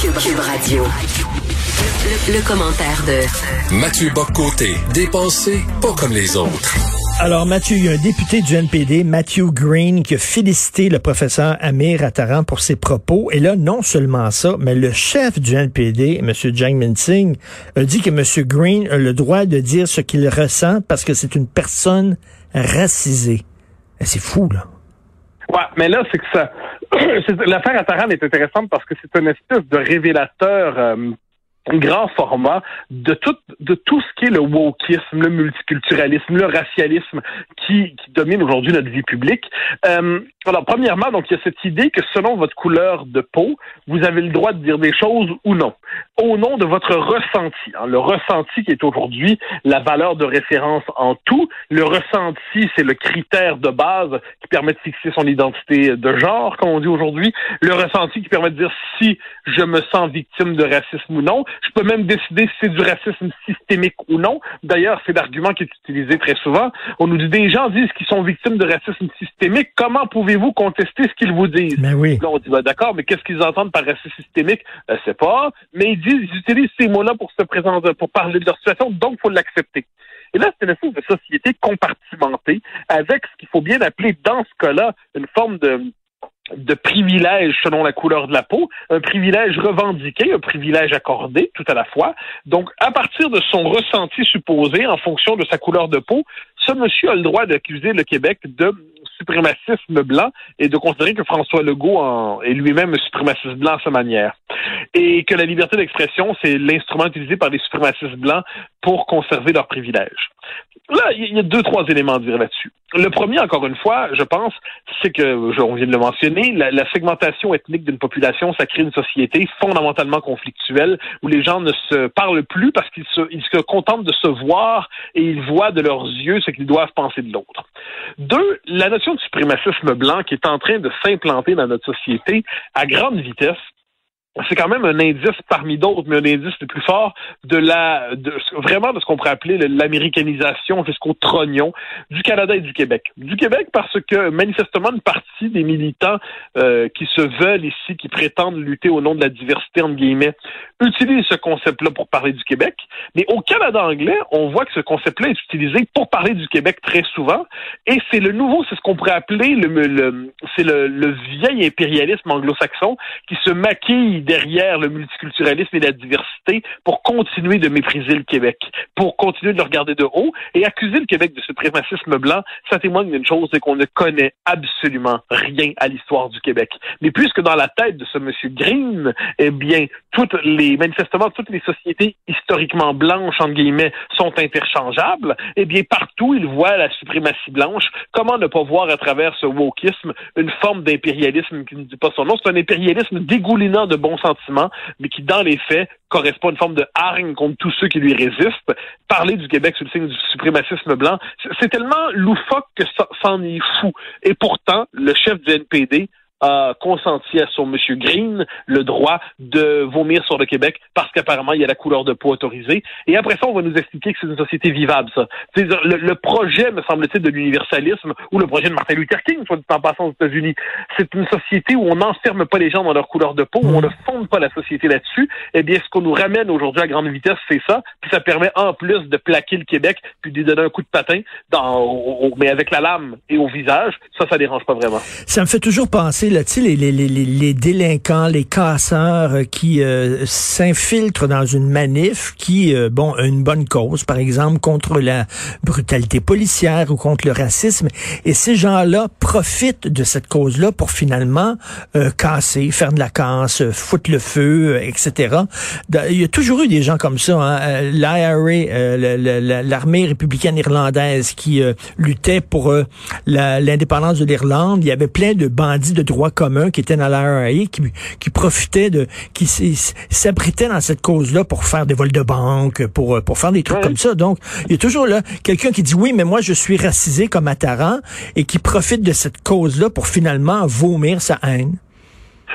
Cube, Radio. Le, commentaire de Mathieu Boccoté, dépensé pas comme les autres. Alors, Mathieu, il y a un député du NPD, Matthew Green, qui a félicité le professeur Amir Attaran pour ses propos. Et là, non seulement ça, mais le chef du NPD, M. Jang Singh, a dit que M. Green a le droit de dire ce qu'il ressent parce que c'est une personne racisée. C'est fou, là. Ouais, mais là, c'est que ça. L'affaire Attaran est intéressante parce que c'est une espèce de révélateur. Euh, grand format de tout de tout ce qui est le wokisme, le multiculturalisme, le racialisme qui, qui domine aujourd'hui notre vie publique. Euh, alors premièrement, donc il y a cette idée que selon votre couleur de peau, vous avez le droit de dire des choses ou non, au nom de votre ressenti. Hein. Le ressenti qui est aujourd'hui la valeur de référence en tout. Le ressenti, c'est le critère de base qui permet de fixer son identité de genre, comme on dit aujourd'hui. Le ressenti qui permet de dire si je me sens victime de racisme ou non. Je peux même décider si c'est du racisme systémique ou non. D'ailleurs, c'est l'argument qui est utilisé très souvent. On nous dit des gens disent qu'ils sont victimes de racisme systémique. Comment pouvez-vous contester ce qu'ils vous disent? Mais oui. Là, on dit, bah, d'accord, mais qu'est-ce qu'ils entendent par racisme systémique? Euh, sais pas. Mais ils disent, ils utilisent ces mots-là pour se présenter, pour parler de leur situation, donc il faut l'accepter. Et là, c'est une espèce de société compartimentée avec ce qu'il faut bien appeler dans ce cas-là une forme de de selon la couleur de la peau, un privilège revendiqué, un privilège accordé tout à la fois. Donc, à partir de son ressenti supposé en fonction de sa couleur de peau, ce monsieur a le droit d'accuser le Québec de suprémacisme blanc et de considérer que François Legault en, est lui-même un suprémaciste blanc à sa manière. Et que la liberté d'expression, c'est l'instrument utilisé par les suprémacistes blancs pour conserver leurs privilèges. Là, il y a deux, trois éléments à dire là-dessus. Le premier, encore une fois, je pense, c'est que, on vient de le mentionner, la, segmentation ethnique d'une population, ça crée une société fondamentalement conflictuelle où les gens ne se parlent plus parce qu'ils se, ils se contentent de se voir et ils voient de leurs yeux ce qu'ils doivent penser de l'autre. Deux, la notion de suprémacisme blanc qui est en train de s'implanter dans notre société à grande vitesse c'est quand même un indice parmi d'autres, mais un indice le plus fort de la, vraiment de ce qu'on pourrait appeler l'américanisation jusqu'au trognon du Canada et du Québec. Du Québec parce que manifestement une partie des militants euh, qui se veulent ici, qui prétendent lutter au nom de la diversité entre guillemets, utilisent ce concept-là pour parler du Québec. Mais au Canada anglais, on voit que ce concept-là est utilisé pour parler du Québec très souvent, et c'est le nouveau, c'est ce qu'on pourrait appeler le, le c'est le, le vieil impérialisme anglo-saxon qui se maquille derrière le multiculturalisme et la diversité pour continuer de mépriser le Québec, pour continuer de le regarder de haut et accuser le Québec de suprémacisme blanc, ça témoigne d'une chose, c'est qu'on ne connaît absolument rien à l'histoire du Québec. Mais puisque dans la tête de ce monsieur Green, eh bien, toutes les, manifestement, toutes les sociétés historiquement blanches, entre guillemets, sont interchangeables, eh bien, partout, il voit la suprématie blanche. Comment ne pas voir à travers ce wokisme une forme d'impérialisme qui ne dit pas son nom? C'est un impérialisme dégoulinant de bons mais qui, dans les faits, correspond à une forme de hargne contre tous ceux qui lui résistent. Parler du Québec sous le signe du suprémacisme blanc, c'est tellement loufoque que ça s'en est fou. Et pourtant, le chef du NPD a consenti à son monsieur Green le droit de vomir sur le Québec parce qu'apparemment il y a la couleur de peau autorisée. Et après ça, on va nous expliquer que c'est une société vivable, ça. Le, le, projet, me semble-t-il, de l'universalisme ou le projet de Martin Luther King, soit dit en passant aux États-Unis, c'est une société où on n'enferme pas les gens dans leur couleur de peau, où on ne fonde pas la société là-dessus. Eh bien, ce qu'on nous ramène aujourd'hui à grande vitesse, c'est ça. Puis ça permet en plus de plaquer le Québec puis de lui donner un coup de patin, dans, mais avec la lame et au visage. Ça, ça dérange pas vraiment. Ça me fait toujours penser les, les, les, les, délinquants, les casseurs euh, qui euh, s'infiltrent dans une manif qui, euh, bon, a une bonne cause, par exemple, contre la brutalité policière ou contre le racisme. Et ces gens-là profitent de cette cause-là pour finalement casser, faire de la casse, foutre le feu, etc. Il y a toujours eu des gens comme ça. Hein? L'IRA, l'armée républicaine irlandaise qui luttait pour l'indépendance de l'Irlande. Il y avait plein de bandits de droit commun qui étaient dans la qui, qui profitaient de, qui s'abritaient dans cette cause-là pour faire des vols de banque, pour, pour faire des trucs comme ça. Donc, il y a toujours là quelqu'un qui dit oui, mais moi je suis racisé comme Attaran et qui profite de cette cause-là pour finalement vomir sa haine.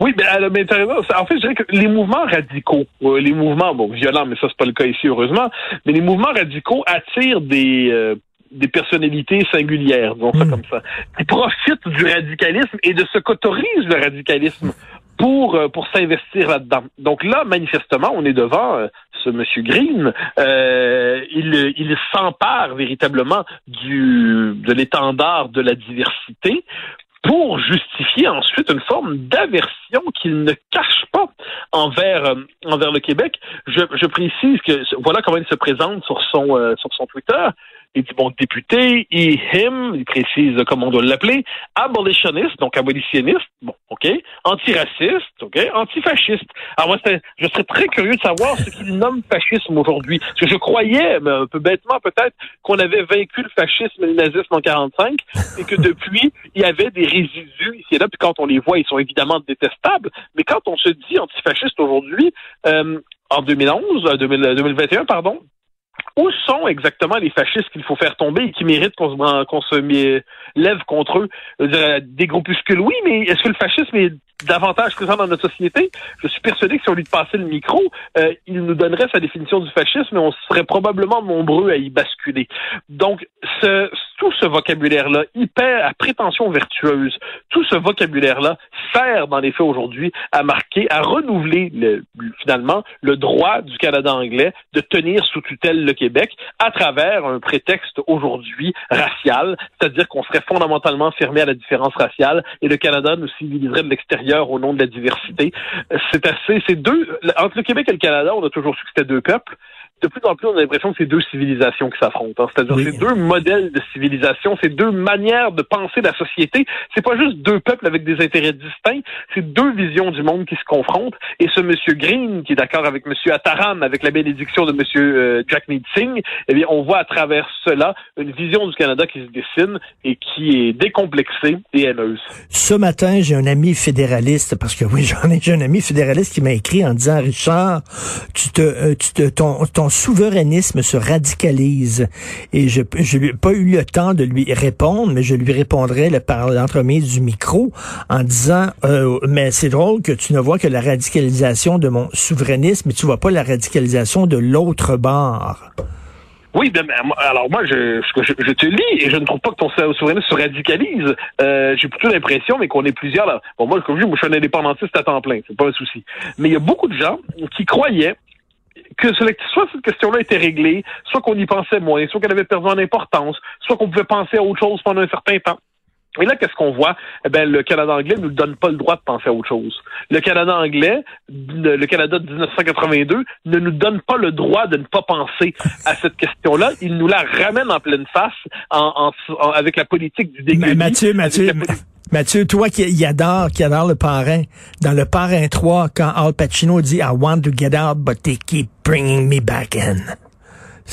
Oui, mais, mais En fait, je dirais que les mouvements radicaux, euh, les mouvements, bon, violents, mais ça, c'est pas le cas ici, heureusement, mais les mouvements radicaux attirent des, euh, des personnalités singulières, disons ça hmm. comme ça, qui profitent du radicalisme et de ce qu'autorise le radicalisme pour, pour s'investir là-dedans. Donc là, manifestement, on est devant ce monsieur Green. il, il s'empare véritablement du, de l'étendard de la diversité pour justifier ensuite une forme d'aversion qu'il ne cache pas envers euh, envers le Québec. Je, je, précise que voilà comment il se présente sur son euh, sur son Twitter. Il dit, bon, député, him, il précise comment on doit l'appeler, abolitionniste, donc abolitionniste, bon, OK, antiraciste, OK, antifasciste. Alors moi, je serais très curieux de savoir ce qu'il nomme fascisme aujourd'hui. Parce que je croyais, un peu bêtement peut-être, qu'on avait vaincu le fascisme et le nazisme en 45, et que depuis, il y avait des résidus ici et là, puis quand on les voit, ils sont évidemment détestables, mais quand on se dit antifasciste aujourd'hui, euh, en 2011, 2021, euh, pardon, où sont exactement les fascistes qu'il faut faire tomber et qui méritent qu'on se, lève contre eux? Des groupuscules, oui, mais est-ce que le fascisme est davantage présent dans notre société? Je suis persuadé que si on lui passait le micro, euh, il nous donnerait sa définition du fascisme et on serait probablement nombreux à y basculer. Donc, ce, tout ce vocabulaire-là, hyper à prétention vertueuse, tout ce vocabulaire-là sert dans les faits aujourd'hui à marquer, à renouveler le, finalement le droit du Canada anglais de tenir sous tutelle le Québec à travers un prétexte aujourd'hui racial, c'est-à-dire qu'on serait fondamentalement fermé à la différence raciale et le Canada nous civiliserait de l'extérieur au nom de la diversité. C'est assez, c'est deux, entre le Québec et le Canada, on a toujours su que c'était deux peuples de plus en plus, on a l'impression que c'est deux civilisations qui s'affrontent. Hein. C'est-à-dire, c'est deux modèles de civilisation, c'est deux manières de penser la société. C'est pas juste deux peuples avec des intérêts distincts, c'est deux visions du monde qui se confrontent. Et ce monsieur Green, qui est d'accord avec monsieur Attaram, avec la bénédiction de monsieur euh, Jack Singh, eh bien, on voit à travers cela une vision du Canada qui se dessine et qui est décomplexée et haineuse. Ce matin, j'ai un ami fédéraliste, parce que oui, j'en ai, j'ai un ami fédéraliste qui m'a écrit en disant, Richard, tu te, euh, tu te, ton, ton souverainisme se radicalise. Et je n'ai pas eu le temps de lui répondre, mais je lui répondrai par l'entremise du micro en disant, euh, mais c'est drôle que tu ne vois que la radicalisation de mon souverainisme, mais tu vois pas la radicalisation de l'autre bord. Oui, ben, ben alors moi, je, je, te lis et je ne trouve pas que ton souverainisme se radicalise. Euh, J'ai plutôt l'impression, mais qu'on est plusieurs. Bon, moi, comme je dis, je suis un indépendantiste à temps plein, c'est pas un souci. Mais il y a beaucoup de gens qui croyaient que soit cette question-là était réglée, soit qu'on y pensait moins, soit qu'elle avait perdu en importance, soit qu'on pouvait penser à autre chose pendant un certain temps. Et là, qu'est-ce qu'on voit? Eh ben, le Canada anglais ne nous donne pas le droit de penser à autre chose. Le Canada anglais, le Canada de 1982, ne nous donne pas le droit de ne pas penser à cette question-là. Il nous la ramène en pleine face en, avec la politique du dégueulis. Mathieu, Mathieu, Mathieu, toi qui, adore, qui adore le parrain, dans le parrain 3, quand Al Pacino dit I want to get out, but they keep bringing me back in.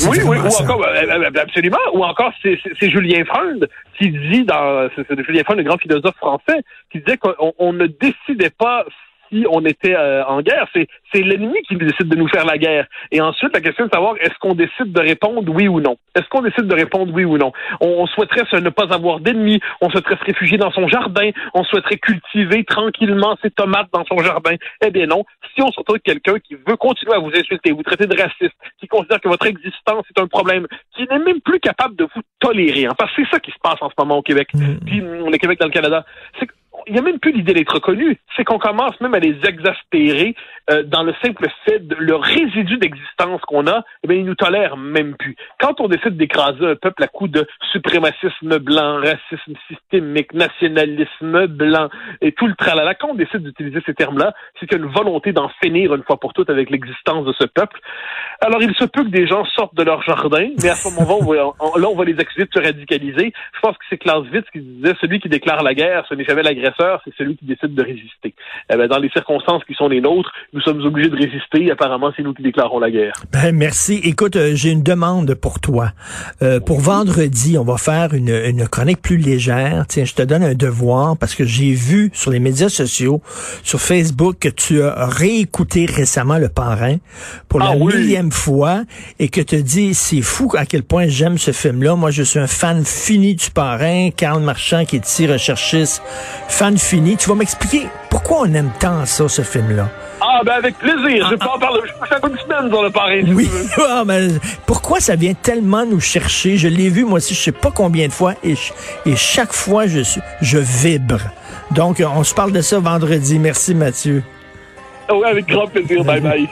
Oui, oui, ou encore, euh, euh, euh, absolument, ou encore c'est Julien Freund qui dit dans, c'est Julien Freund, le grand philosophe français, qui disait qu'on ne décidait pas si on était euh, en guerre. C'est, c'est l'ennemi qui décide de nous faire la guerre. Et ensuite, la question est de savoir est-ce qu'on décide de répondre oui ou non? Est-ce qu'on décide de répondre oui ou non? On, souhaiterait ne pas avoir d'ennemis, on souhaiterait se réfugier dans son jardin, on souhaiterait cultiver tranquillement ses tomates dans son jardin. Eh bien non. Si on se retrouve avec quelqu'un qui veut continuer à vous insulter, vous traiter de raciste, qui considère que votre existence est un problème, qui n'est même plus capable de vous tolérer, hein, parce que c'est ça qui se passe en ce moment au Québec, mmh. puis le Québec dans le Canada, c'est il n'y a même plus l'idée d'être reconnu. C'est qu'on commence même à les exaspérer euh, dans le simple fait de le résidu d'existence qu'on a, eh bien, ils nous tolèrent même plus. Quand on décide d'écraser un peuple à coup de suprémacisme blanc, racisme systémique, nationalisme blanc et tout le tralala, quand on décide d'utiliser ces termes-là, c'est qu'il y a une volonté d'en finir une fois pour toutes avec l'existence de ce peuple. Alors, il se peut que des gens sortent de leur jardin, mais à ce moment-là, on va, les accuser de se radicaliser. Je pense que c'est Clausewitz qui disait, celui qui déclare la guerre, ce n'est jamais l'agresseur c'est celui qui décide de résister. Eh ben, dans les circonstances qui sont les nôtres, nous sommes obligés de résister. Apparemment, c'est nous qui déclarons la guerre. Ben, merci. Écoute, euh, j'ai une demande pour toi. Euh, pour vendredi, on va faire une, une chronique plus légère. Tiens, je te donne un devoir parce que j'ai vu sur les médias sociaux, sur Facebook, que tu as réécouté récemment Le Parrain pour la ah millième fois et que tu dis, c'est fou à quel point j'aime ce film-là. Moi, je suis un fan fini du Parrain. Karl Marchand, qui est ici recherchiste, fan fini. Tu vas m'expliquer pourquoi on aime tant ça, ce film-là? Ah, ben avec plaisir. Je peux en parler. Je peux faire une semaine dans le Paris. oui. Ah, ben, pourquoi ça vient tellement nous chercher? Je l'ai vu, moi aussi, je sais pas combien de fois, et, et chaque fois, je, je vibre. Donc, on se parle de ça vendredi. Merci, Mathieu. Oui, avec grand plaisir. Bye bye.